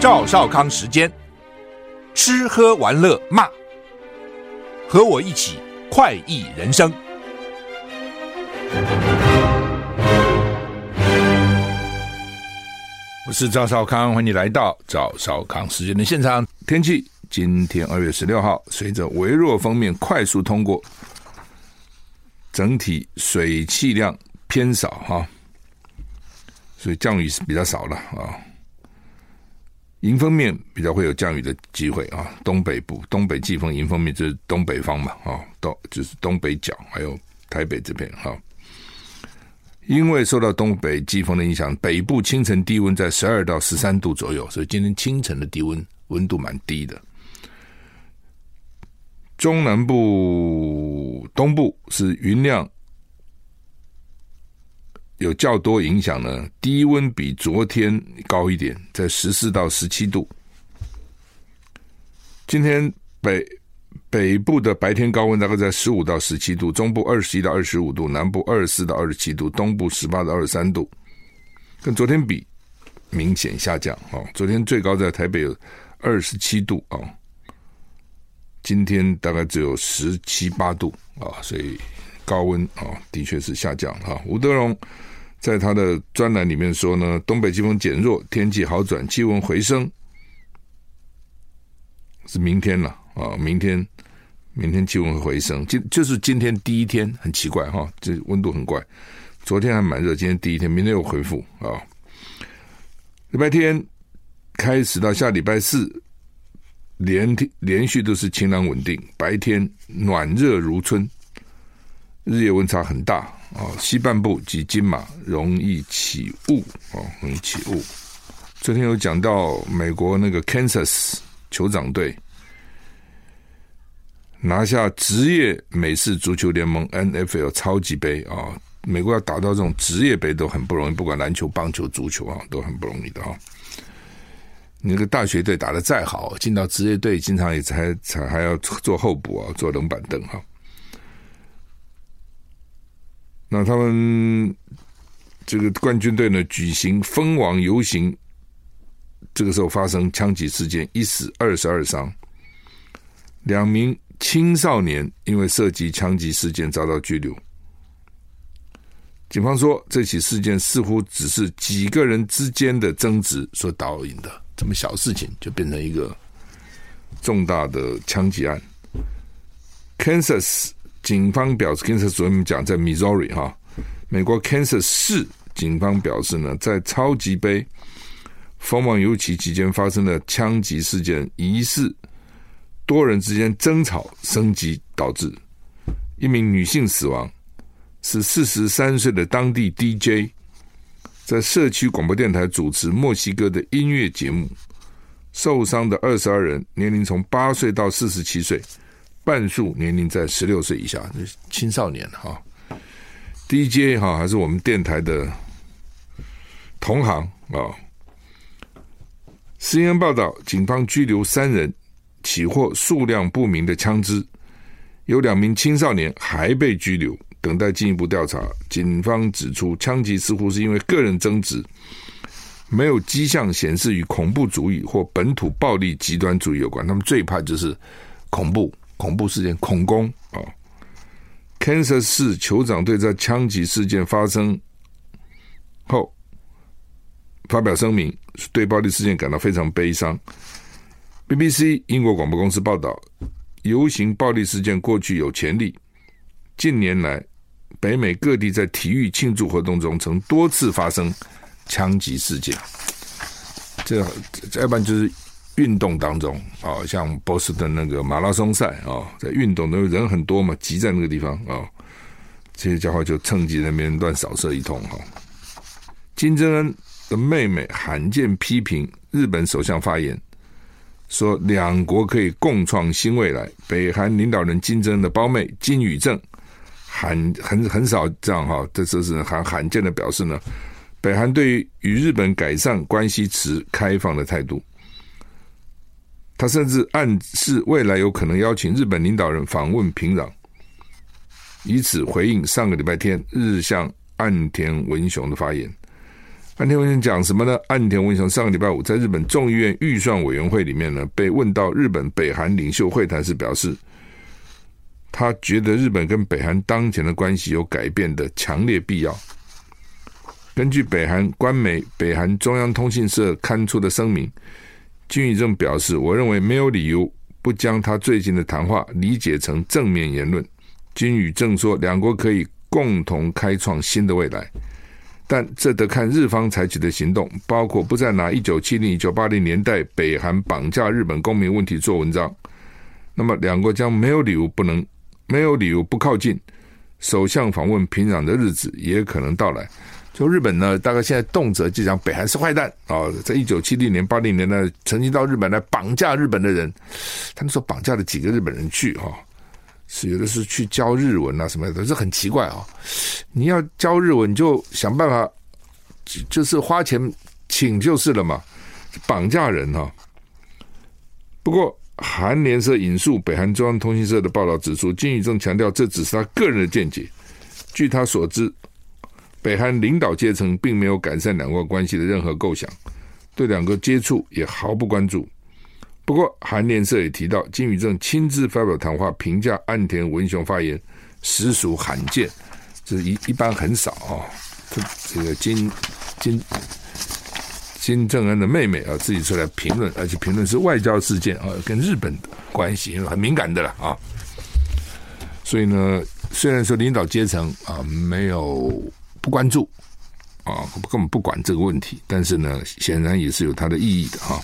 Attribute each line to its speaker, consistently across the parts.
Speaker 1: 赵少康时间，吃喝玩乐骂，和我一起快意人生。我是赵少康，欢迎你来到赵少康时间的现场。天气今天二月十六号，随着微弱锋面快速通过，整体水汽量偏少哈，所以降雨是比较少了啊。迎风面比较会有降雨的机会啊，东北部东北季风迎风面就是东北方嘛，啊，东就是东北角，还有台北这边哈。因为受到东北季风的影响，北部清晨低温在十二到十三度左右，所以今天清晨的低温温度蛮低的。中南部东部是云量。有较多影响呢，低温比昨天高一点，在十四到十七度。今天北北部的白天高温大概在十五到十七度，中部二十一到二十五度，南部二十四到二十七度，东部十八到二十三度，跟昨天比明显下降。哦，昨天最高在台北有二十七度啊，今天大概只有十七八度啊，所以高温啊的确是下降哈。吴德荣。在他的专栏里面说呢，东北季风减弱，天气好转，气温回升，是明天了啊！明天，明天气温会回升，今就是今天第一天，很奇怪哈，这温度很怪，昨天还蛮热，今天第一天，明天又恢复啊。礼拜天开始到下礼拜四，连天连续都是晴朗稳定，白天暖热如春，日夜温差很大。哦，西半部及金马容易起雾哦，容易起雾。昨天有讲到美国那个 Kansas 酋长队拿下职业美式足球联盟 NFL 超级杯啊、哦，美国要打到这种职业杯都很不容易，不管篮球、棒球、足球啊，都很不容易的啊、哦。你那个大学队打得再好，进到职业队，经常也才才还要做候补啊，坐冷板凳哈。那他们这个冠军队呢，举行封王游行，这个时候发生枪击事件，一死二十二伤，两名青少年因为涉及枪击事件遭到拘留。警方说，这起事件似乎只是几个人之间的争执所导引的，这么小事情就变成一个重大的枪击案。Kansas。警方表示，Kansas 昨天讲在 Missouri 哈，美国 Kansas 市警方表示呢，在超级杯封王游行期间发生的枪击事件，疑似多人之间争吵升级导致一名女性死亡，是四十三岁的当地 DJ 在社区广播电台主持墨西哥的音乐节目，受伤的二十二人年龄从八岁到四十七岁。半数年龄在十六岁以下，就是青少年哈。DJ 哈还是我们电台的同行啊。CNN 报道，警方拘留三人，起获数量不明的枪支，有两名青少年还被拘留，等待进一步调查。警方指出，枪击似乎是因为个人争执，没有迹象显示与恐怖主义或本土暴力极端主义有关。他们最怕就是恐怖。恐怖事件恐攻啊！Kansas 市酋长队在枪击事件发生后发表声明，对暴力事件感到非常悲伤。BBC 英国广播公司报道，游行暴力事件过去有潜力，近年来北美各地在体育庆祝活动中曾多次发生枪击事件。这要不然就是。运动当中啊，像波士顿那个马拉松赛啊，在运动的人很多嘛，挤在那个地方啊，这些家伙就趁机在那边乱扫射一通哈。金正恩的妹妹罕见批评日本首相发言，说两国可以共创新未来。北韩领导人金正恩的胞妹金宇正很很很少这样哈，这这是很罕见的表示呢。北韩对于与日本改善关系持开放的态度。他甚至暗示未来有可能邀请日本领导人访问平壤，以此回应上个礼拜天日向岸田文雄的发言。岸田文雄讲什么呢？岸田文雄上个礼拜五在日本众议院预算委员会里面呢，被问到日本北韩领袖会谈时，表示他觉得日本跟北韩当前的关系有改变的强烈必要。根据北韩官媒北韩中央通信社刊出的声明，金宇正表示：“我认为没有理由不将他最近的谈话理解成正面言论。”金宇正说：“两国可以共同开创新的未来，但这得看日方采取的行动，包括不再拿一九七零、一九八零年代北韩绑架日本公民问题做文章。那么，两国将没有理由不能，没有理由不靠近。首相访问平壤的日子也可能到来。”就日本呢，大概现在动辄就讲北韩是坏蛋啊！在一九七零年、八零年代，曾经到日本来绑架日本的人，他们说绑架了几个日本人去哈，是有的是去教日文啊什么的，这很奇怪啊！你要教日文，你就想办法，就是花钱请就是了嘛，绑架人哈。不过韩联社引述北韩中央通讯社的报道指出，金宇正强调这只是他个人的见解，据他所知。北韩领导阶层并没有改善两国关系的任何构想，对两国接触也毫不关注。不过，韩联社也提到，金宇正亲自发表谈话评价岸田文雄发言，实属罕见，这一一般很少啊。这这个金金金正恩的妹妹啊，自己出来评论，而且评论是外交事件啊，跟日本的关系很敏感的了啊。所以呢，虽然说领导阶层啊没有。不关注啊，根本不管这个问题。但是呢，显然也是有它的意义的哈。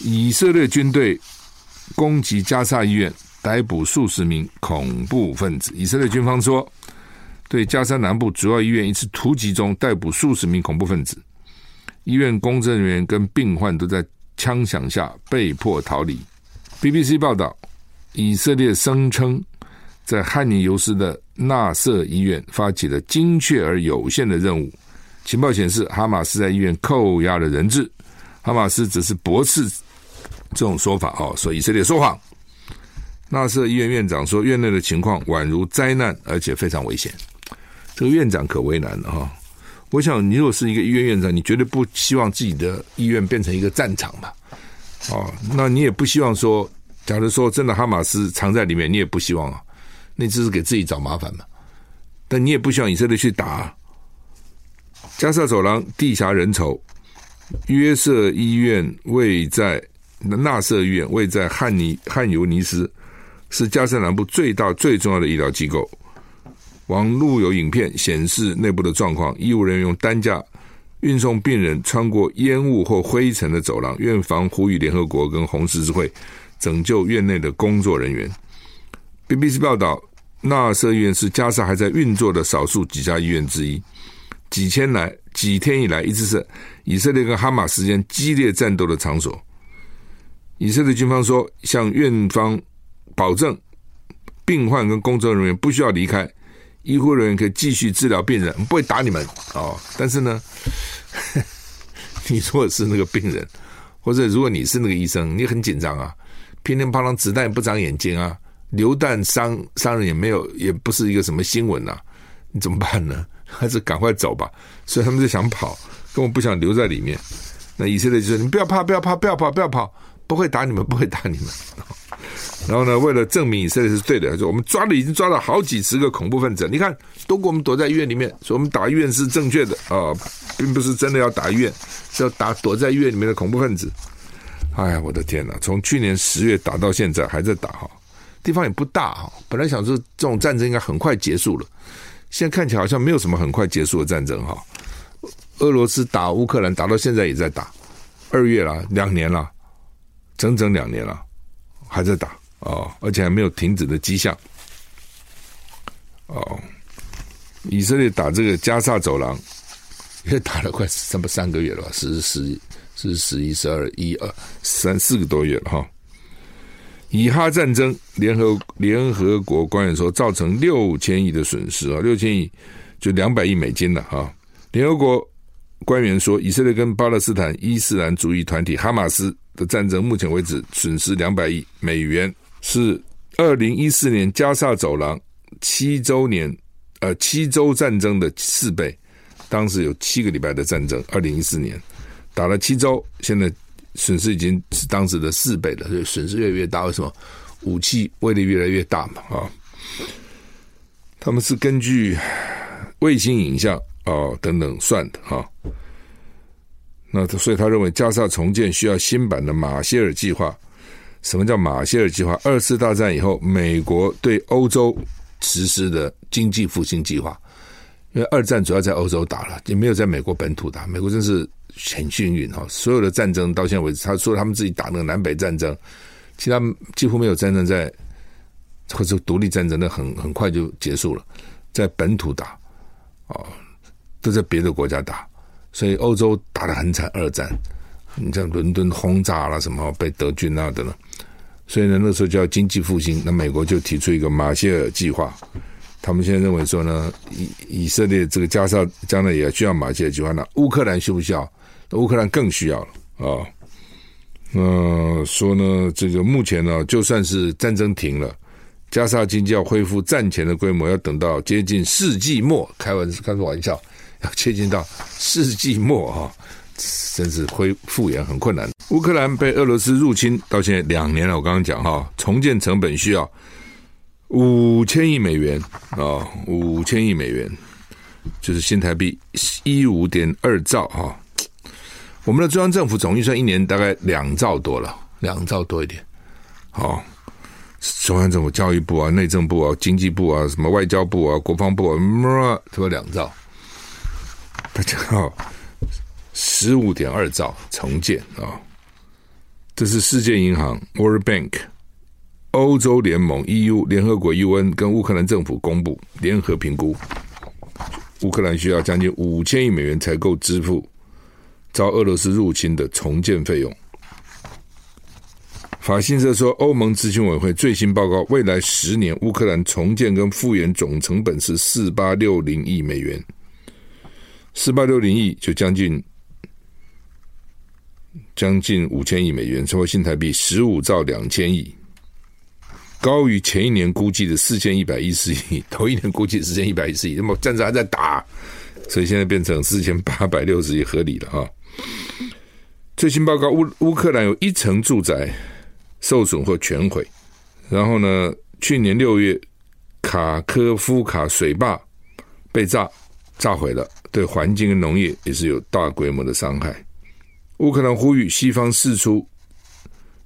Speaker 1: 以色列军队攻击加沙医院，逮捕数十名恐怖分子。以色列军方说，对加沙南部主要医院一次突击中逮捕数十名恐怖分子，医院工作人员跟病患都在枪响下被迫逃离。BBC 报道，以色列声称。在汉尼尤斯的纳瑟医院发起了精确而有限的任务。情报显示，哈马斯在医院扣押了人质。哈马斯只是驳斥这种说法哦，说以色列说谎。纳瑟医院院长说，院内的情况宛如灾难，而且非常危险。这个院长可为难了哈。我想，你如果是一个医院院长，你绝对不希望自己的医院变成一个战场吧？哦，那你也不希望说，假如说真的哈马斯藏在里面，你也不希望啊。那只是给自己找麻烦嘛，但你也不希望以色列去打啊。加萨走廊地狭人稠，约瑟医院位在纳瑟医院位在汉尼汉尤尼斯，是加萨南部最大最重要的医疗机构。网路有影片显示内部的状况，医务人员用担架运送病人穿过烟雾或灰尘的走廊。院方呼吁联合国跟红十字会拯救院内的工作人员。BBC 报道，纳瑟医院是加沙还在运作的少数几家医院之一。几千来几天以来，一直是以色列跟哈马斯间激烈战斗的场所。以色列军方说，向院方保证，病患跟工作人员不需要离开，医护人员可以继续治疗病人，不会打你们哦。但是呢，你如果是那个病人，或者如果你是那个医生，你很紧张啊，乒乒乓乓子弹不长眼睛啊。流弹伤伤人也没有，也不是一个什么新闻呐、你怎么办呢？还是赶快走吧。所以他们就想跑，根本不想留在里面。那以色列就说：“你不要怕，不要怕，不要跑，不要跑，不会打你们，不会打你们。”然后呢，为了证明以色列是对的，说我们抓了，已经抓了好几十个恐怖分子。你看，都给我们躲在医院里面，说我们打医院是正确的啊，并不是真的要打医院，是要打躲在医院里面的恐怖分子。哎呀，我的天哪！从去年十月打到现在，还在打哈。地方也不大哈，本来想说这种战争应该很快结束了，现在看起来好像没有什么很快结束的战争哈。俄罗斯打乌克兰打到现在也在打，二月了，两年了，整整两年了，还在打哦，而且还没有停止的迹象。哦，以色列打这个加萨走廊也打了快三不三个月了吧，十十十十一十二一二三四个多月了哈。以哈战争，联合联合国官员说造成六千亿的损失啊，六千亿就两百亿美金了哈。联合国官员说，以色列跟巴勒斯坦伊斯兰主义团体哈马斯的战争，目前为止损失两百亿美元，是二零一四年加萨走廊七周年呃七周战争的四倍，当时有七个礼拜的战争，二零一四年打了七周，现在损失已经是当时的四倍了，所以损失越来越大。为什么？武器威力越来越大嘛，啊，他们是根据卫星影像啊等等算的哈。那所以他认为加萨重建需要新版的马歇尔计划。什么叫马歇尔计划？二次大战以后，美国对欧洲实施的经济复兴计划。因为二战主要在欧洲打了，也没有在美国本土打。美国真是很幸运哈，所有的战争到现在为止，他说他们自己打那个南北战争，其他几乎没有战争在，或者独立战争，那很很快就结束了，在本土打，哦，都在别的国家打，所以欧洲打得很惨。二战，你像伦敦轰炸了什么，被德军啊等等。所以呢，那时候叫经济复兴，那美国就提出一个马歇尔计划。他们现在认为说呢，以以色列这个加沙将来也需要马歇尔计划，那乌克兰需不需要？乌克兰更需要了啊。那、说呢，这个目前呢，就算是战争停了，加沙经济要恢复战前的规模，要等到接近世纪末。开玩，开个玩笑，要接近到世纪末啊。真是恢复原很困难。乌克兰被俄罗斯入侵到现在两年了，我刚刚讲哈，重建成本需要五千亿美元啊，五千亿美元就是新台币一五点二兆哈。我们的中央政府总预算一年大概两兆多了，两兆多一点。好，中央政府教育部啊、内政部啊、经济部啊、什么外交部啊、国防部啊，什么两兆，大家好。十五点二兆重建啊！这是世界银行 （World Bank）、欧洲联盟 （EU）、联合国 （UN） 跟乌克兰政府公布联合评估，乌克兰需要将近五千亿美元才够支付遭俄罗斯入侵的重建费用。法新社说，欧盟咨询委员会最新报告，未来十年乌克兰重建跟复原总成本是四八六零亿美元，四八六零亿就将近。将近五千亿美元，超过新台币十五兆两千亿，高于前一年估计的四千一百一十亿。头一年估计四千一百一十亿，那么战争还在打，所以现在变成四千八百六十亿，合理了啊。最新报告，乌乌克兰有一成住宅受损或全毁。然后呢，去年六月，卡科夫卡水坝被炸炸毁了，对环境跟农业也是有大规模的伤害。乌克兰呼吁西方释出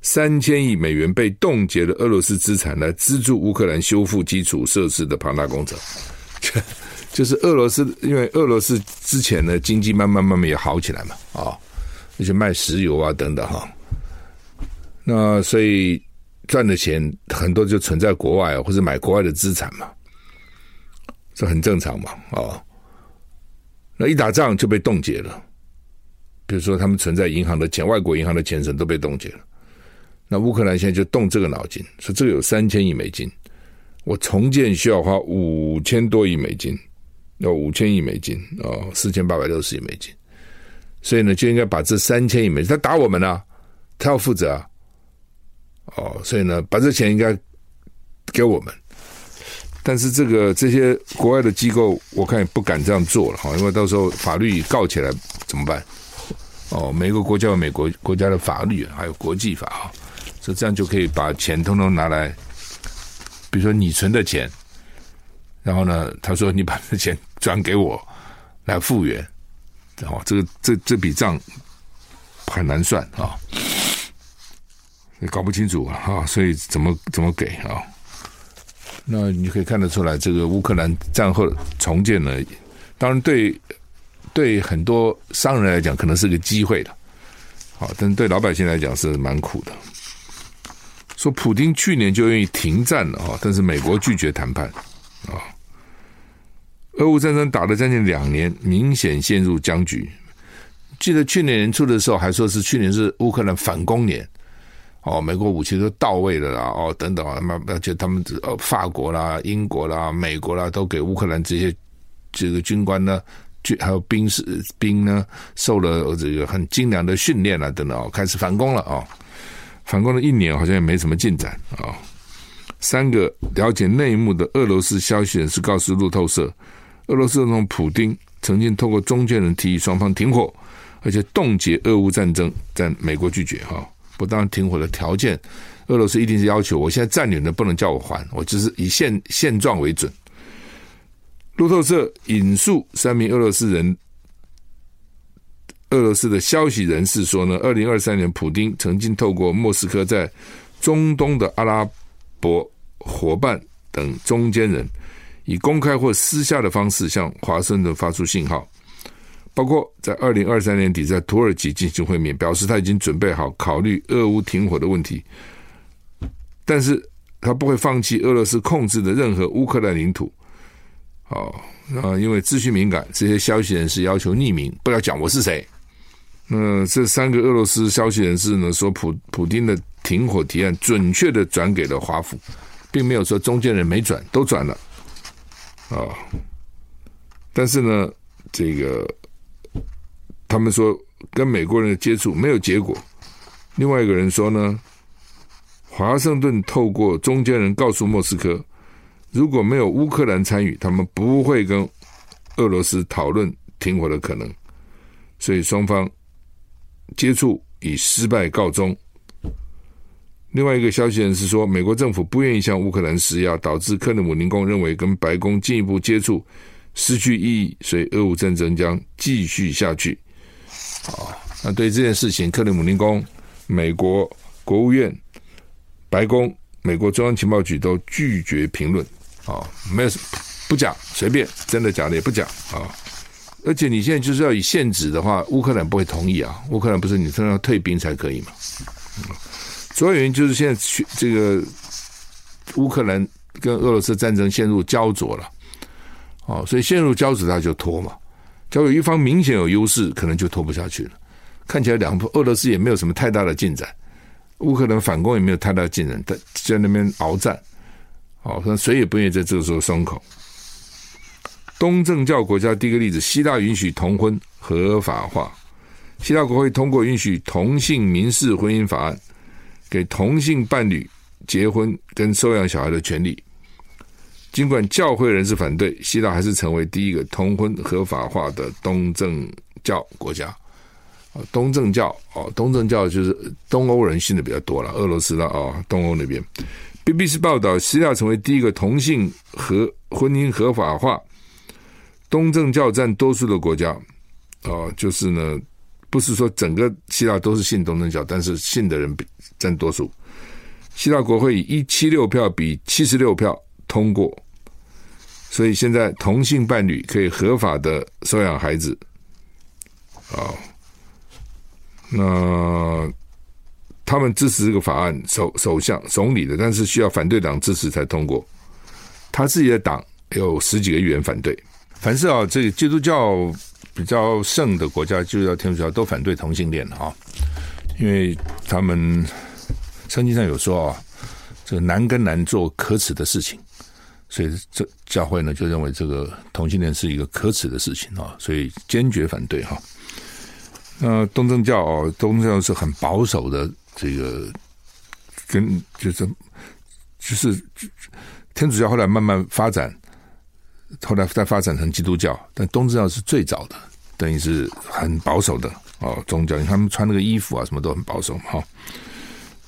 Speaker 1: 三千亿美元被冻结的俄罗斯资产，来资助乌克兰修复基础设施的庞大工程。就是俄罗斯，因为俄罗斯之前呢经济慢慢慢慢也好起来嘛，啊，那些卖石油啊等等哈，那所以赚的钱很多就存在国外或者买国外的资产嘛，这很正常嘛，啊，那一打仗就被冻结了。比如说，他们存在银行的钱，外国银行的钱什都被冻结了。那乌克兰现在就动这个脑筋，说这个有三千亿美金，我重建需要花五千多亿美金，要五千亿美金哦，四千八百六十亿美金。所以呢，就应该把这三千亿美金，他打我们啊，他要负责啊。哦，所以呢，把这钱应该给我们。但是这个这些国外的机构，我看也不敢这样做了哈，因为到时候法律告起来怎么办？哦，每个国家有美国国家的法律，还有国际法啊，所以这样就可以把钱通通拿来，比如说你存的钱，然后呢，他说你把这钱转给我来复原，然后这个这这笔账很难算啊，也搞不清楚啊，所以怎么怎么给啊？那你可以看得出来，这个乌克兰战后重建呢，当然对。对很多商人来讲，可能是个机会的，好，但对老百姓来讲是蛮苦的。说普京去年就愿意停战了啊，但是美国拒绝谈判啊。俄乌战争打了将近两年，明显陷入僵局。记得去年年初的时候，还说是去年是乌克兰反攻年，哦，美国武器都到位了啦，哦，等等啊，那而且他们呃，法国啦、英国啦、美国啦，都给乌克兰这些这个军官呢。军还有兵士兵呢，受了这个很精良的训练啊，等等，哦开始反攻了啊！反攻了一年，好像也没什么进展啊。三个了解内幕的俄罗斯消息人士告诉路透社，俄罗斯总统普丁曾经透过中间人提议双方停火，而且冻结俄乌战争，但美国拒绝哈。不当停火的条件，俄罗斯一定是要求我现在占领的不能叫我还，我只是以现现状为准。路透社引述三名俄罗斯人。俄罗斯的消息人士说呢，二零二三年，普丁曾经透过莫斯科在中东的阿拉伯伙伴等中间人，以公开或私下的方式向华盛顿发出信号，包括在二零二三年底在土耳其进行会面，表示他已经准备好考虑俄乌停火的问题，但是他不会放弃俄罗斯控制的任何乌克兰领土。哦，那因为资讯敏感，这些消息人士要求匿名，不要讲我是谁。那这三个俄罗斯消息人士呢，说普普丁的停火提案准确的转给了华府，并没有说中间人没转，都转了啊。但是呢，这个他们说跟美国人的接触没有结果。另外一个人说呢，华盛顿透过中间人告诉莫斯科，如果没有乌克兰参与，他们不会跟俄罗斯讨论停火的可能。所以双方。接触以失败告终。另外一个消息人士说，美国政府不愿意向乌克兰施压，导致克里姆林宫认为跟白宫进一步接触失去意义，所以俄乌战争将继续下去。啊，那对这件事情，克里姆林宫、美国国务院、白宫、美国中央情报局都拒绝评论。啊，没有不讲，随便，真的假的也不讲啊。而且你现在就是要以限制的话，乌克兰不会同意啊。乌克兰不是你说要退兵才可以嘛？主要原因就是现在这个乌克兰跟俄罗斯战争陷入胶着了，哦，所以陷入胶着他就拖嘛。假如一方明显有优势，可能就拖不下去了。看起来两俄罗斯也没有什么太大的进展，乌克兰反攻也没有太大的进展，在在那边鏖战，哦，那谁也不愿意在这个时候松口。东正教国家第一个例子，希腊允许同婚合法化。希腊国会通过允许同性民事婚姻法案，给同性伴侣结婚跟收养小孩的权利。尽管教会人士反对，希腊还是成为第一个同婚合法化的东正教国家。啊，东正教哦，东正教就是东欧人信的比较多了，俄罗斯的啊，东欧那边。BBC 报道，希腊成为第一个同性合婚姻合法化。东正教占多数的国家，啊，就是呢，不是说整个希腊都是信东正教，但是信的人比占多数。希腊国会以一七六票比七十六票通过，所以现在同性伴侣可以合法的收养孩子。啊，那他们支持这个法案，首首相总理的，但是需要反对党支持才通过。他自己的党有十几个议员反对。凡是啊，这个基督教比较盛的国家，基督教、天主教都反对同性恋啊，因为他们圣经上有说啊，这个男跟男做可耻的事情，所以这教会呢就认为这个同性恋是一个可耻的事情啊，所以坚决反对哈。那东正教啊，东正教是很保守的，这个跟就是就是天主教后来慢慢发展。后来再发展成基督教，但东正教是最早的，等于是很保守的哦宗教。他们穿那个衣服啊，什么都很保守嘛哈。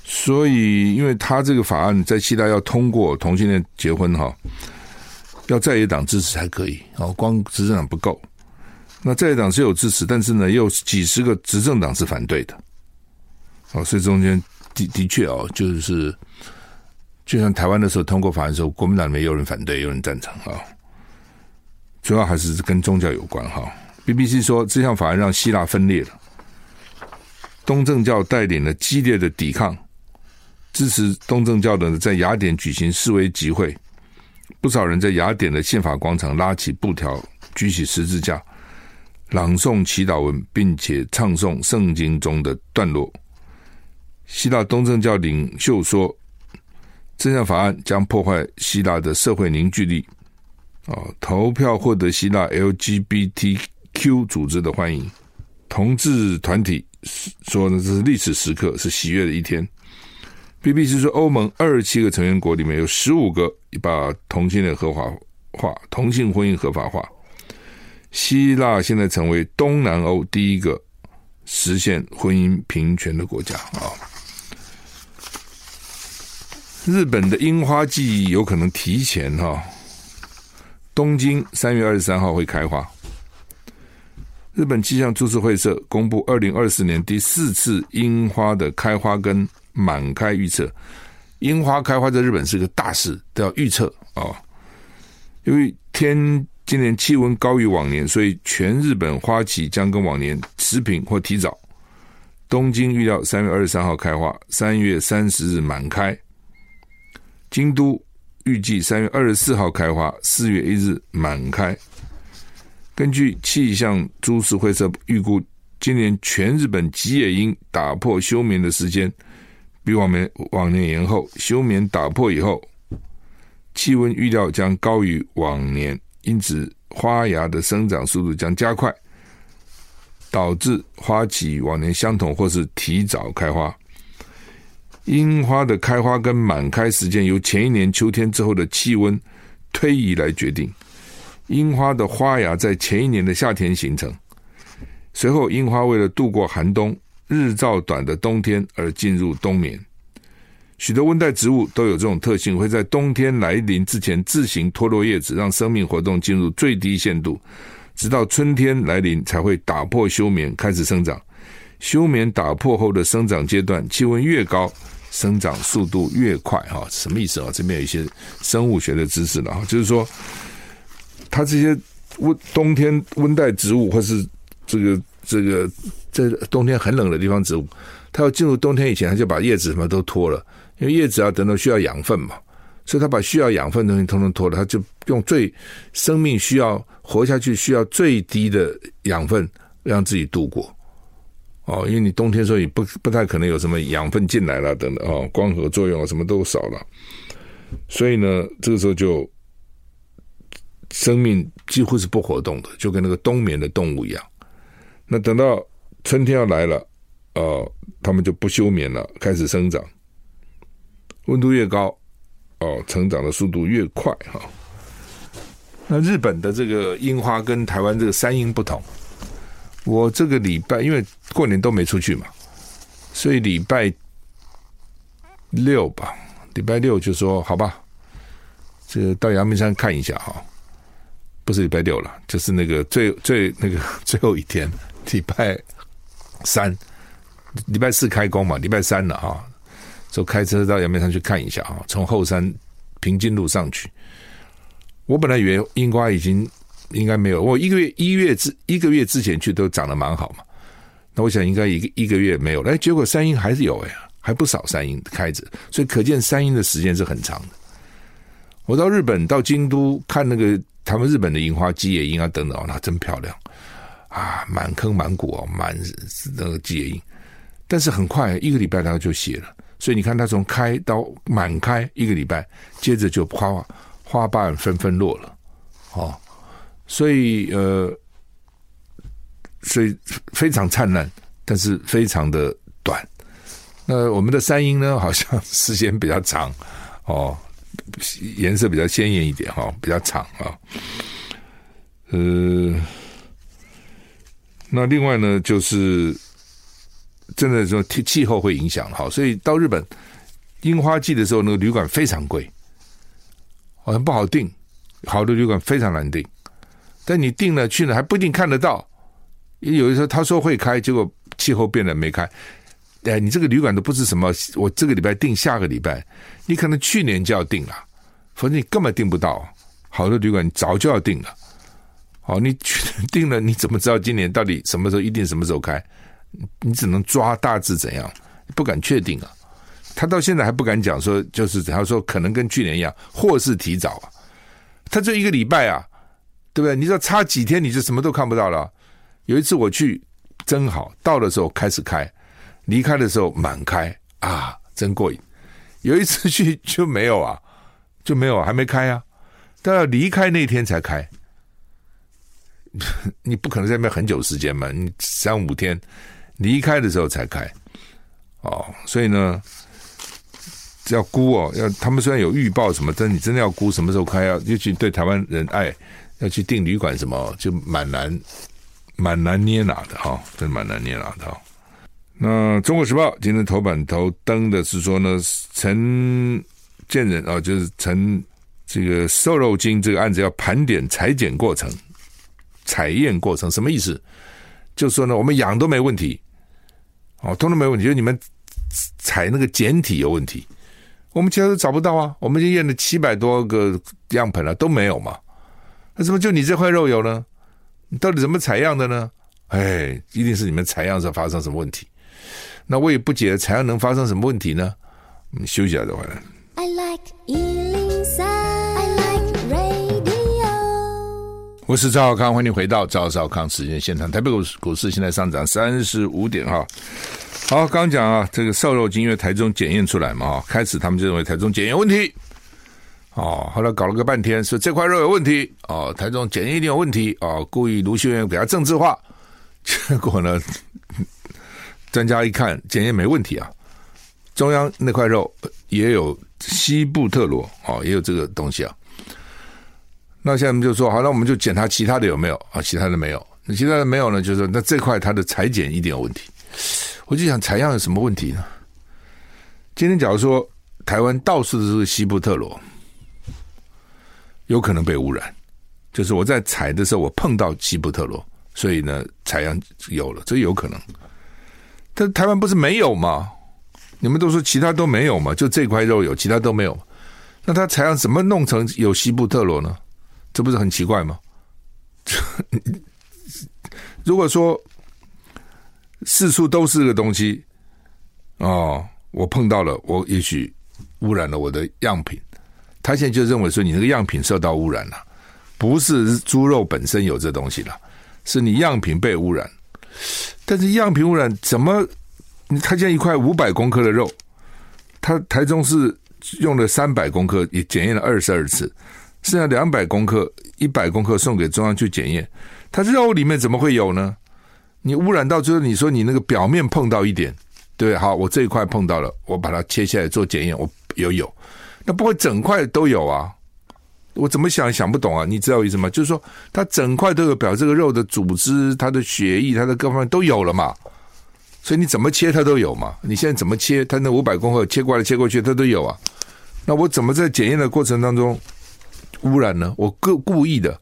Speaker 1: 所以，因为他这个法案在希腊要通过同性恋结婚哈，要在野党支持才可以哦，光执政党不够。那在野党是有支持，但是呢，又几十个执政党是反对的。哦，所以中间的的确哦，就是就像台湾的时候通过法案的时候，国民党里面有人反对，有人赞成啊。主要还是跟宗教有关哈。BBC 说，这项法案让希腊分裂了，东正教带领了激烈的抵抗，支持东正教的在雅典举行示威集会，不少人在雅典的宪法广场拉起布条，举起十字架，朗诵祈祷文，并且唱诵圣经中的段落。希腊东正教领袖说，这项法案将破坏希腊的社会凝聚力。哦，投票获得希腊 LGBTQ 组织的欢迎，同志团体说呢，这是历史时刻，是喜悦的一天。BBC 说，欧盟二十七个成员国里面有十五个把同性恋合法化，同性婚姻合法化。希腊现在成为东南欧第一个实现婚姻平权的国家啊。日本的樱花季有可能提前哈，东京三月二十三号会开花。日本气象株式会社公布二零二四年第四次樱花的开花跟满开预测。樱花开花在日本是个大事，都要预测啊。因为天今年气温高于往年，所以全日本花期将跟往年持平或提早。东京预料三月二十三号开花，三月三十日满开。京都预计三月二十四号开花，四月一日满开。根据气象株式会社预估，今年全日本吉野樱打破休眠的时间比往年往年延后。休眠打破以后，气温预料将高于往年，因此花芽的生长速度将加快，导致花期往年相同或是提早开花。樱花的开花跟满开时间由前一年秋天之后的气温推移来决定。樱花的花芽在前一年的夏天形成，随后樱花为了度过寒冬、日照短的冬天而进入冬眠。许多温带植物都有这种特性，会在冬天来临之前自行脱落叶子，让生命活动进入最低限度，直到春天来临才会打破休眠，开始生长。休眠打破后的生长阶段，气温越高。生长速度越快，哈，什么意思啊？这边有一些生物学的知识了哈，就是说，它这些温冬天温带植物，或是这个这个在冬天很冷的地方植物，它要进入冬天以前，它就把叶子什么都脱了，因为叶子要等到需要养分嘛，所以它把需要养分的东西通通脱了，它就用最生命需要活下去需要最低的养分让自己度过。哦，因为你冬天所以不不太可能有什么养分进来了等等哦，光合作用啊什么都少了，所以呢，这个时候就生命几乎是不活动的，就跟那个冬眠的动物一样。那等到春天要来了，哦，它们就不休眠了，开始生长。温度越高，哦，成长的速度越快哈。那日本的这个樱花跟台湾这个山樱不同。我这个礼拜因为过年都没出去嘛，所以礼拜六吧，礼拜六就说好吧，这个到阳明山看一下哈，不是礼拜六了，就是那个最最那个 最后一天，礼拜三，礼拜四开工嘛，礼拜三了哈，就开车到阳明山去看一下哈，从后山平津路上去，我本来以为樱花已经。应该没有，我一个月一月之一个月之前去都长得蛮好嘛，那我想应该一个一个月没有，哎，结果山樱还是有哎，还不少山樱开着，所以可见山樱的时间是很长的。我到日本到京都看那个他们日本的樱花吉野樱啊等等，那真漂亮啊，满坑满谷哦，满那个吉野樱，但是很快一个礼拜它就谢了，所以你看它从开到满开一个礼拜，接着就花花瓣纷纷落了，哦。所以呃，所以非常灿烂，但是非常的短。那我们的山樱呢，好像时间比较长哦，颜色比较鲜艳一点哈、哦，比较长啊、哦。呃，那另外呢，就是真的说气气候会影响哈，所以到日本樱花季的时候，那个旅馆非常贵，好像不好订，好的旅馆非常难订。但你订了去了还不一定看得到，有的时候他说会开，结果气候变了没开。哎，你这个旅馆都不是什么，我这个礼拜订，下个礼拜你可能去年就要订了，否则你根本订不到。好多旅馆早就要订了，好，你去订了，你怎么知道今年到底什么时候一定什么时候开？你只能抓大致怎样，不敢确定啊。他到现在还不敢讲说，就是他说可能跟去年一样，或是提早啊。他这一个礼拜啊。对不对？你知道差几天你就什么都看不到了。有一次我去，真好，到的时候开始开，离开的时候满开啊，真过瘾。有一次去就没有啊，就没有，还没开啊，都要离开那天才开。你不可能在那边很久时间嘛，你三五天离开的时候才开。哦，所以呢，要估哦，要他们虽然有预报什么，但你真的要估什么时候开，要尤其对台湾人爱。要去订旅馆什么，就蛮难蛮难捏拿的哈，真蛮难捏拿的。那《中国时报》今天头版头登的是说呢，陈建仁啊，就是陈这个瘦肉精这个案子要盘点裁剪过程、采验过程，什么意思？就说呢，我们养都没问题，哦，通通没问题，就你们采那个简体有问题，我们其他都找不到啊，我们就验了七百多个样本了，都没有嘛，那怎么就你这块肉有呢？你到底怎么采样的呢？哎，一定是你们采样时候发生什么问题。那我也不解，采样能发生什么问题呢？我们休息一下再回来。I like 我是赵少康，欢迎回到赵少康时间现场。台北股市股市现在上涨三十五点哈。好，刚讲啊，这个瘦肉精因为台中检验出来嘛，开始他们就认为台中检验问题，哦，后来搞了个半天，说这块肉有问题，哦，台中检验一定有问题，哦，故意卢秀燕给他政治化，结果呢，专家一看检验没问题啊，中央那块肉也有西布特罗，哦，也有这个东西啊。那现在我们就说好，那我们就检查其他的有没有啊？其他的没有，那其他的没有呢？就是说那这块它的裁剪一定有问题。我就想采样有什么问题呢？今天假如说台湾到处都是西布特罗，有可能被污染。就是我在采的时候，我碰到西布特罗，所以呢采样有了，这有可能。但台湾不是没有吗？你们都说其他都没有嘛？就这块肉有，其他都没有。那他采样怎么弄成有西布特罗呢？这不是很奇怪吗？如果说四处都是个东西哦，我碰到了，我也许污染了我的样品。他现在就认为说你那个样品受到污染了，不是猪肉本身有这东西了，是你样品被污染。但是样品污染怎么？他现在一块五百公克的肉，他台中是用了三百公克，也检验了二十二次。剩下两百公克、一百公克送给中央去检验，它肉里面怎么会有呢？你污染到最后，你说你那个表面碰到一点，对，好，我这一块碰到了，我把它切下来做检验，我有有，那不会整块都有啊？我怎么想想不懂啊？你知道我意思吗？就是说它整块都有，表这个肉的组织、它的血液、它的各方面都有了嘛？所以你怎么切它都有嘛？你现在怎么切，它那五百公克切过来切过去，它都有啊？那我怎么在检验的过程当中？污染呢？我故故意的，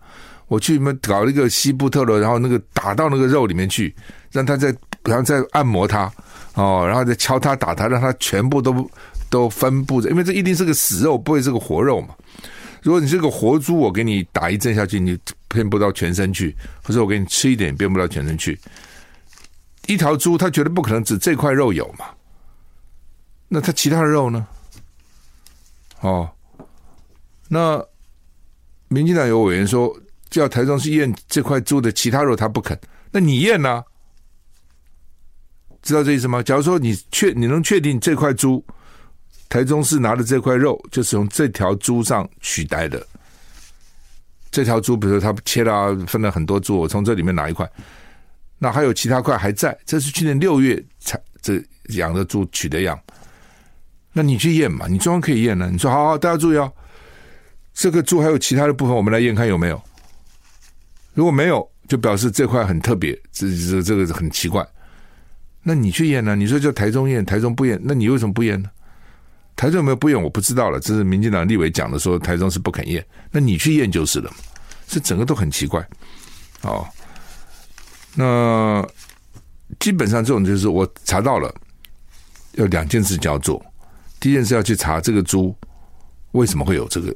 Speaker 1: 我去们搞一个西布特罗，然后那个打到那个肉里面去，让它再然后再按摩它哦，然后再敲它打它，让它全部都都分布着，因为这一定是个死肉，不会是个活肉嘛。如果你是个活猪，我给你打一针下去，你遍不到全身去；或者我给你吃一点，遍不到全身去。一条猪，它绝对不可能只这块肉有嘛？那它其他的肉呢？哦，那。民进党有委员说，叫台中去验这块猪的其他肉，他不肯。那你验呢？知道这意思吗？假如说你确你能确定这块猪，台中市拿的这块肉就是从这条猪上取来的。这条猪，比如说他切了分了很多猪，我从这里面拿一块，那还有其他块还在，这是去年六月才这养的猪取的样。那你去验嘛？你中央可以验呢。你说好好，大家注意哦。这个猪还有其他的部分，我们来验看有没有。如果没有，就表示这块很特别，这这这个很奇怪。那你去验呢？你说叫台中验，台中不验，那你为什么不验呢？台中有没有不验？我不知道了。这是民进党立委讲的，说台中是不肯验。那你去验就是了。这整个都很奇怪。哦，那基本上这种就是我查到了，有两件事就要做。第一件事要去查这个猪为什么会有这个。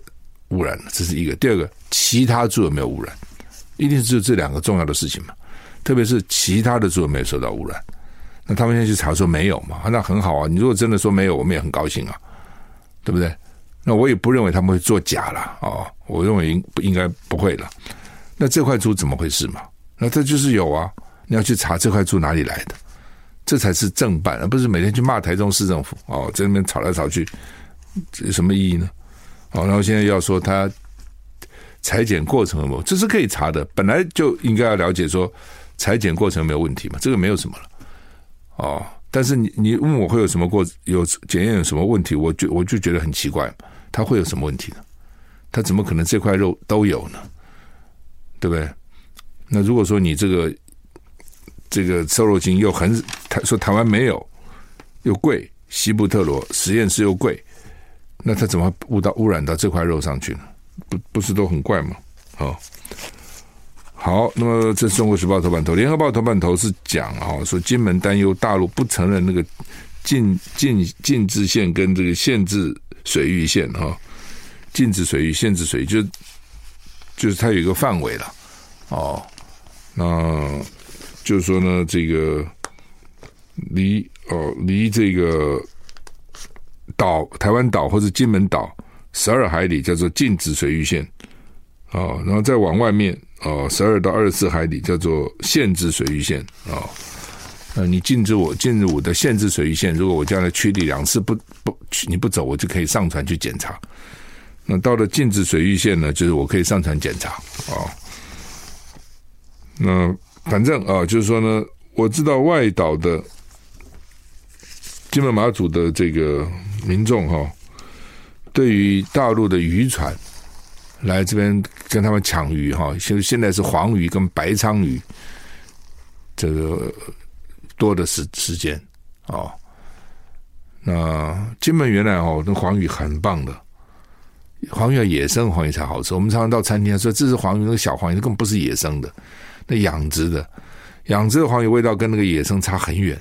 Speaker 1: 污染，这是一个。第二个，其他猪有没有污染？一定是这两个重要的事情嘛。特别是其他的猪有没有受到污染？那他们现在去查说没有嘛？那很好啊。你如果真的说没有，我们也很高兴啊，对不对？那我也不认为他们会作假了、哦。我认为应应该不会了。那这块猪怎么回事嘛？那这就是有啊。你要去查这块猪哪里来的，这才是正办，而不是每天去骂台中市政府哦，在那边吵来吵去，这有什么意义呢？好，然后现在要说他裁剪过程有没有，这是可以查的，本来就应该要了解说裁剪过程没有问题嘛，这个没有什么了。哦，但是你你问我会有什么过有检验有什么问题，我就我就觉得很奇怪，他会有什么问题呢？他怎么可能这块肉都有呢？对不对？那如果说你这个这个瘦肉精又很台说台湾没有，又贵，西部特罗实验室又贵，那他怎么污到污染到这块肉上去呢？不不是都很怪吗？好，好，那么这是中国时报头版头，联合报头版头是讲啊，说金门担忧大陆不承认那个禁禁禁制线跟这个限制水域线哈，禁止水域限制水域就就是它有一个范围了哦。那就是说呢，这个离哦离这个岛台湾岛或者金门岛十二海里叫做禁止水域线哦，然后再往外面哦十二到二十四海里叫做限制水域线哦。那你禁止我进入我的限制水域线，如果我将来驱离两次不不你不走，我就可以上船去检查。那到了禁止水域线呢，就是我可以上船检查哦。那反正啊，就是说呢，我知道外岛的金门马祖的这个民众哈，对于大陆的渔船来这边跟他们抢鱼哈，现现在是黄鱼跟白鲳鱼，这个多的时时间哦。那金门原来哦，那黄鱼很棒的，黄鱼要野生黄鱼才好吃。我们常常到餐厅说这是黄鱼，那个小黄鱼根本不是野生的。那养殖的，养殖的黄鱼味道跟那个野生差很远。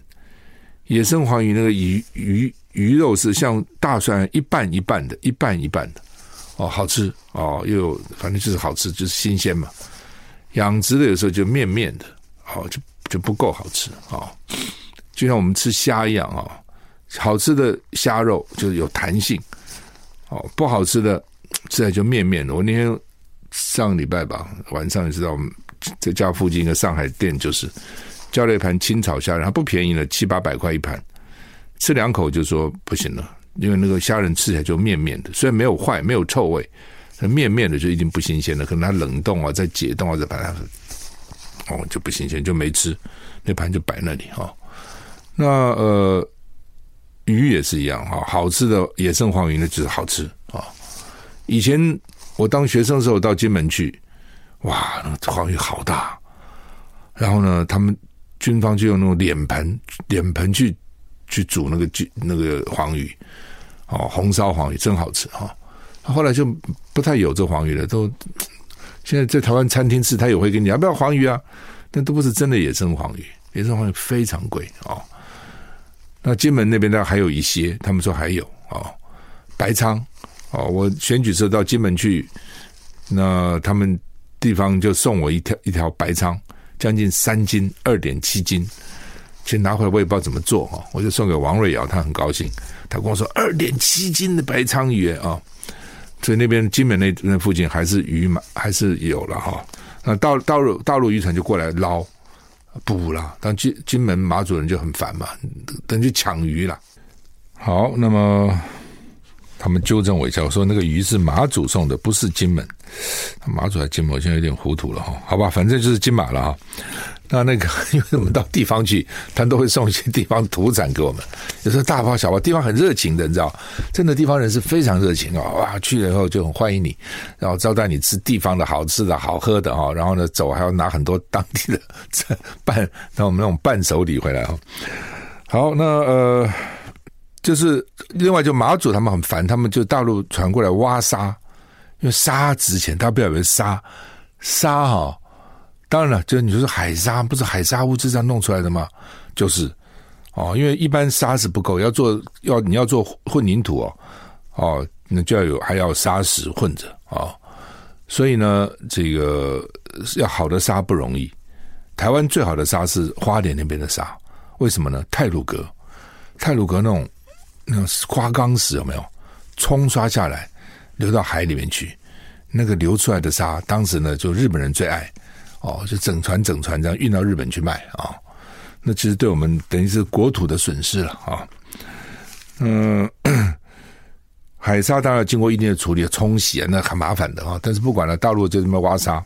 Speaker 1: 野生黄鱼那个鱼鱼鱼肉是像大蒜一半一半的，一半一半的，哦，好吃哦，又有反正就是好吃，就是新鲜嘛。养殖的有时候就面面的，哦，就就不够好吃啊，哦。就像我们吃虾一样啊，哦，好吃的虾肉就是有弹性，哦，不好吃的吃起来就面面的。我那天上个礼拜吧，晚上你知道我们。在家附近一个上海店，就是叫了一盘清炒虾仁，它不便宜了，七八百块一盘，吃两口就说不行了，因为那个虾仁吃起来就面面的，虽然没有坏，没有臭味，那面面的就已经不新鲜了，可能它冷冻啊，再解冻啊，再把它哦就不新鲜，就没吃，那盘就摆那里哈。那呃鱼也是一样哈，好吃的野生黄鱼呢就是好吃啊。以前我当学生的时候到金门去。哇，那个黄鱼好大！然后呢，他们军方就用那种脸盆、脸盆去去煮那个那个黄鱼，哦，红烧黄鱼真好吃哈、哦。后来就不太有这黄鱼了，都现在在台湾餐厅吃，他也会跟你要不要黄鱼啊？但都不是真的野生黄鱼，野生黄鱼非常贵、哦。那金门那边呢，还有一些，他们说还有、哦，白鲳哦，我选举时候到金门去，那他们。地方就送我一条一条白鲳，将近三斤，二点七斤。其实拿回来我也不知道怎么做哈，我就送给王瑞瑶，他很高兴。他跟我说二点七斤的白鲳鱼啊，所以那边金门那那附近还是鱼嘛，还是有了哈。那到大陆大陆渔船就过来捞捕了，但金金门马祖人就很烦嘛，等于抢鱼了。好，那么。他们纠正我一下，我说那个鱼是马祖送的，不是金门。马祖还金门，我现在有点糊涂了哈。好吧，反正就是金马了哈。那那个，因为我们到地方去，他都会送一些地方土产给我们。有时候大包小包，地方很热情的，你知道，真的地方人是非常热情啊！哇，去了以后就很欢迎你，然后招待你吃地方的好吃的好喝的哈。然后呢，走还要拿很多当地的伴，那我们那种伴手礼回来哈。好，那呃。就是另外，就马祖他们很烦，他们就大陆传过来挖沙，因为沙值钱，大家不要以为沙沙哈、当然了，就你说是海沙，不是海沙物质上弄出来的吗？就是哦，因为一般沙是不够，要做要你要做混凝土哦，哦，那就要有还要砂石混着哦，所以呢，这个要好的沙不容易。台湾最好的沙是花莲那边的沙，为什么呢？泰鲁阁，泰鲁阁那种。那种花岗石有没有冲刷下来，流到海里面去？那个流出来的沙，当时呢就日本人最爱哦，就整船整船这样运到日本去卖啊、那其实对我们等于是国土的损失了啊。嗯、海沙当然经过一定的处理、冲洗啊，那很麻烦的啊。但是不管了，大陆就这么挖沙，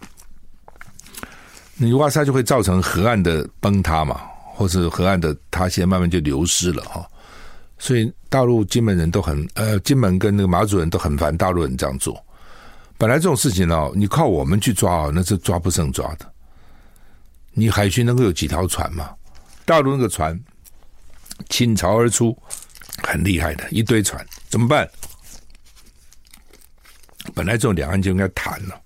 Speaker 1: 你挖沙就会造成河岸的崩塌嘛，或者河岸的塌陷，慢慢就流失了哈。所以大陆金门人都很呃，金门跟那个马祖人都很烦大陆人这样做，本来这种事情呢，你靠我们去抓啊，那是抓不胜抓的。你海军能够有几条船嘛？大陆那个船倾巢而出，很厉害的一堆船，怎么办？本来这种两岸就应该谈了，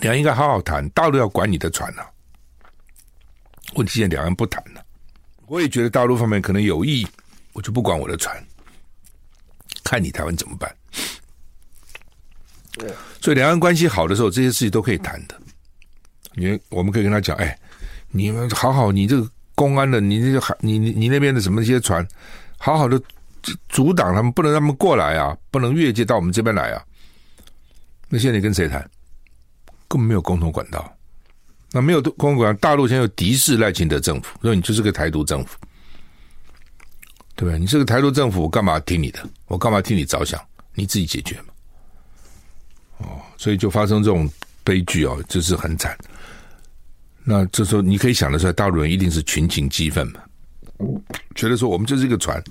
Speaker 1: 两岸应该好好谈。大陆要管你的船了，问题现在两岸不谈了。我也觉得大陆方面可能有意，我就不管我的船，看你台湾怎么办。所以两岸关系好的时候，这些事情都可以谈的。你我们可以跟他讲，哎，你们好好，你这个公安的，你这个海，你你你那边的什么一些船，好好的阻挡他们，不能让他们过来啊，不能越界到我们这边来啊。那现在你跟谁谈？根本没有共同管道。那没有共同管道，大陆现在有敌视赖清德政府，说你就是个台独政府，对不对？你是个台独政府，我干嘛听你的？我干嘛替你着想？你自己解决嘛。哦，所以就发生这种悲剧哦，就是很惨。那这时候你可以想得出来，大陆人一定是群情激愤嘛，觉得说我们就是一个船，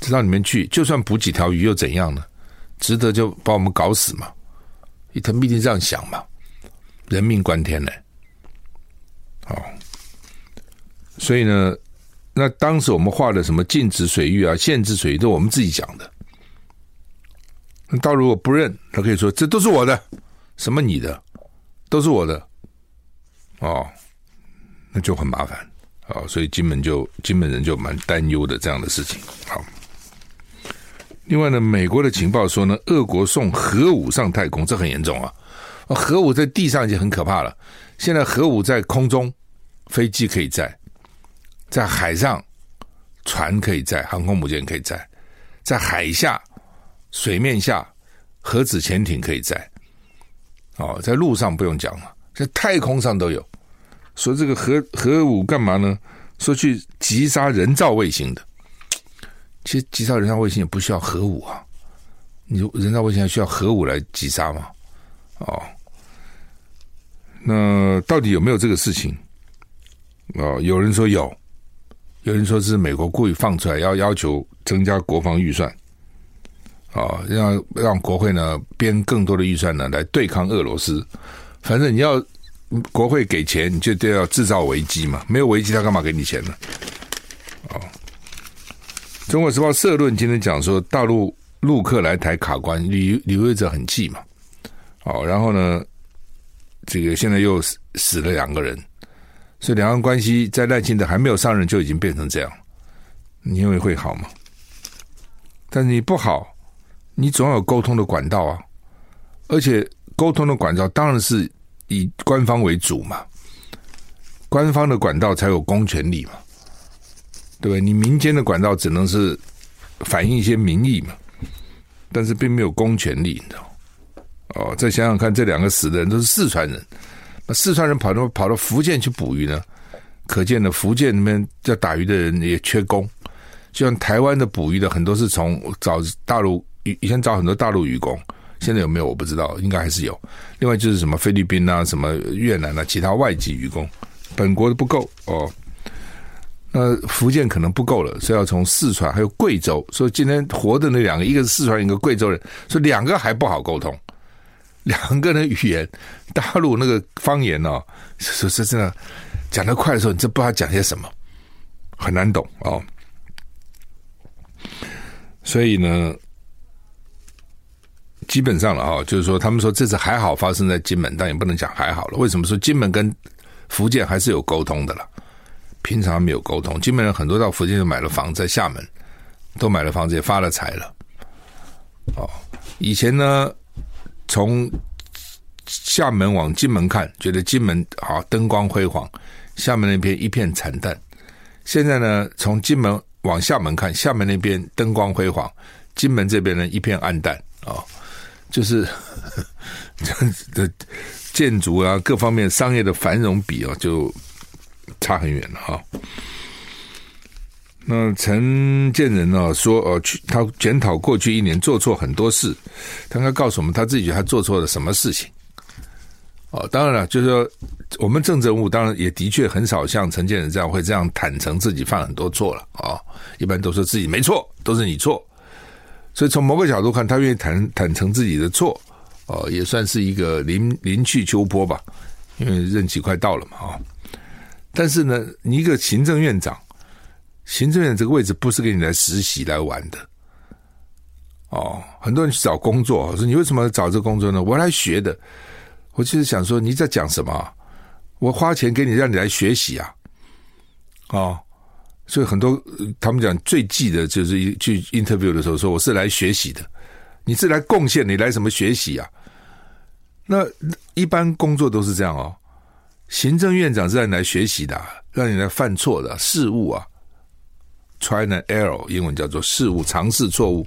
Speaker 1: 知道里面去，就算捕几条鱼又怎样呢？值得就把我们搞死嘛？他们一定这样想嘛？人命关天呢？哦，所以呢，那当时我们画的什么禁止水域啊、限制水域，都我们自己讲的。那到如果不认，他可以说这都是我的，什么你的，都是我的，哦，那就很麻烦哦，所以金门就金门人就蛮担忧的这样的事情。好，另外呢，美国的情报说呢，俄国送核武上太空，这很严重啊。核武在地上已经很可怕了，现在核武在空中，飞机可以载，在海上，船可以载，航空母舰可以载，在海下。水面下，核子潜艇可以载，哦，在陆上不用讲了，在太空上都有。说这个核核武干嘛呢？说去击杀人造卫星的。其实击杀人造卫星也不需要核武啊，你人造卫星还需要核武来击杀吗？哦，那到底有没有这个事情？哦，有人说有，有人说是美国故意放出来，要要求增加国防预算。啊，让让国会呢编更多的预算呢来对抗俄罗斯。反正你要国会给钱，你就都要制造危机嘛。没有危机，他干嘛给你钱呢？哦，《中国时报》社论今天讲说，大陆陆客来台卡关，旅旅游者很气嘛。哦，然后呢，这个现在又死了两个人，所以两岸关系在赖清德还没有上任就已经变成这样。你认为会好吗？但是你不好。你总要有沟通的管道啊，而且沟通的管道当然是以官方为主嘛，官方的管道才有公权力嘛，对不对？你民间的管道只能是反映一些民意嘛，但是并没有公权力，你知道？哦，再想想看，这两个死的人都是四川人，那四川人跑到跑到福建去捕鱼呢，可见呢福建那边要打鱼的人也缺工，就像台湾的捕鱼的很多是从找大陆。以前找很多大陆渔工，现在有没有我不知道，应该还是有。另外就是什么菲律宾啊、什么越南啊，其他外籍渔工，本国的不够哦。那福建可能不够了，所以要从四川还有贵州。所以今天活的那两个，一个是四川，一个贵州人，所以两个还不好沟通。两个人语言，大陆那个方言哦，是是真的讲得快的时候，你真不知道讲些什么，很难懂哦。所以呢。基本上了哈，就是说，他们说这次还好发生在金门，但也不能讲还好了。为什么说金门跟福建还是有沟通的了？平常没有沟通，金门人很多到福建就买了房，在厦门都买了房子，也发了财了。哦，以前呢，从厦门往金门看，觉得金门好灯光辉煌，厦门那边一片惨淡。现在呢，从金门往厦门看，厦门那边灯光辉煌，金门这边呢一片暗淡啊。哦就是 这的建筑啊，各方面商业的繁荣比啊，就差很远了哈。那陈建仁呢说，呃，去他检讨过去一年做错很多事，他应该告诉我们他自己觉得他做错了什么事情。哦，当然了，就是说我们政治人物当然也的确很少像陈建仁这样会这样坦诚自己犯很多错了啊，一般都说自己没错，都是你错。所以从某个角度看，他愿意坦坦诚自己的错，哦，也算是一个临临去秋波吧，因为任期快到了嘛，啊。但是呢，你一个行政院长，行政院这个位置不是给你来实习来玩的，哦，很多人去找工作，说你为什么找这工作呢？我来学的。我就是想说你在讲什么？我花钱给你，让你来学习啊，哦。所以很多他们讲最忌的就是去 interview 的时候说，我是来学习的，你是来贡献，你来什么学习啊？那一般工作都是这样哦。行政院长是让你来学习的，让你来犯错的事物啊，try and error，英文叫做事物，尝试错误。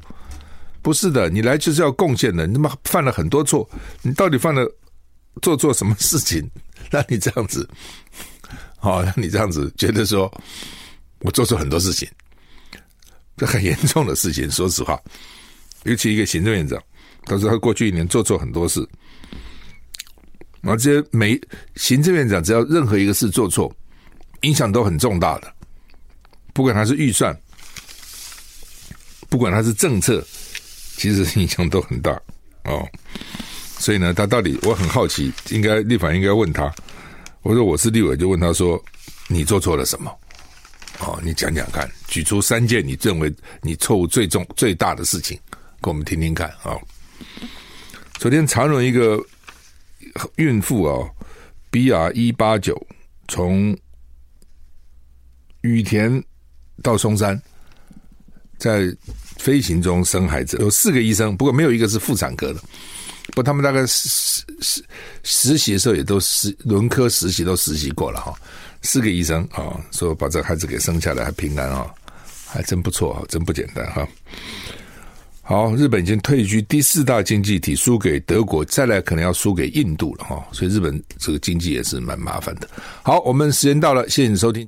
Speaker 1: 不是的，你来就是要贡献的。你他妈犯了很多错，你到底犯了做错什么事情，让你这样子？哦，让你这样子觉得说。我做错很多事情，这很严重的事情。说实话，尤其一个行政院长，他说他过去一年做错很多事，然后这些每行政院长只要任何一个事做错，影响都很重大的。不管他是预算，不管他是政策，其实影响都很大哦。所以呢，他到底我很好奇，应该立法应该问他。我说我是立委，就问他说：“你做错了什么？”哦，你讲讲看，举出三件你认为你错误最重、最大的事情，给我们听听看啊、昨天长荣一个孕妇啊，BR 一八九从羽田到松山，在飞行中生孩子，有四个医生，不过没有一个是妇产科的。不他们大概实实实习的时候也都实轮科实习都实习过了哈。四个医生啊、说把这孩子给生下来还平安啊、哦，还真不错啊，真不简单哈。好，日本已经退居第四大经济体，输给德国，再来可能要输给印度了哈，所以日本这个经济也是蛮麻烦的。好，我们时间到了，谢谢你收听。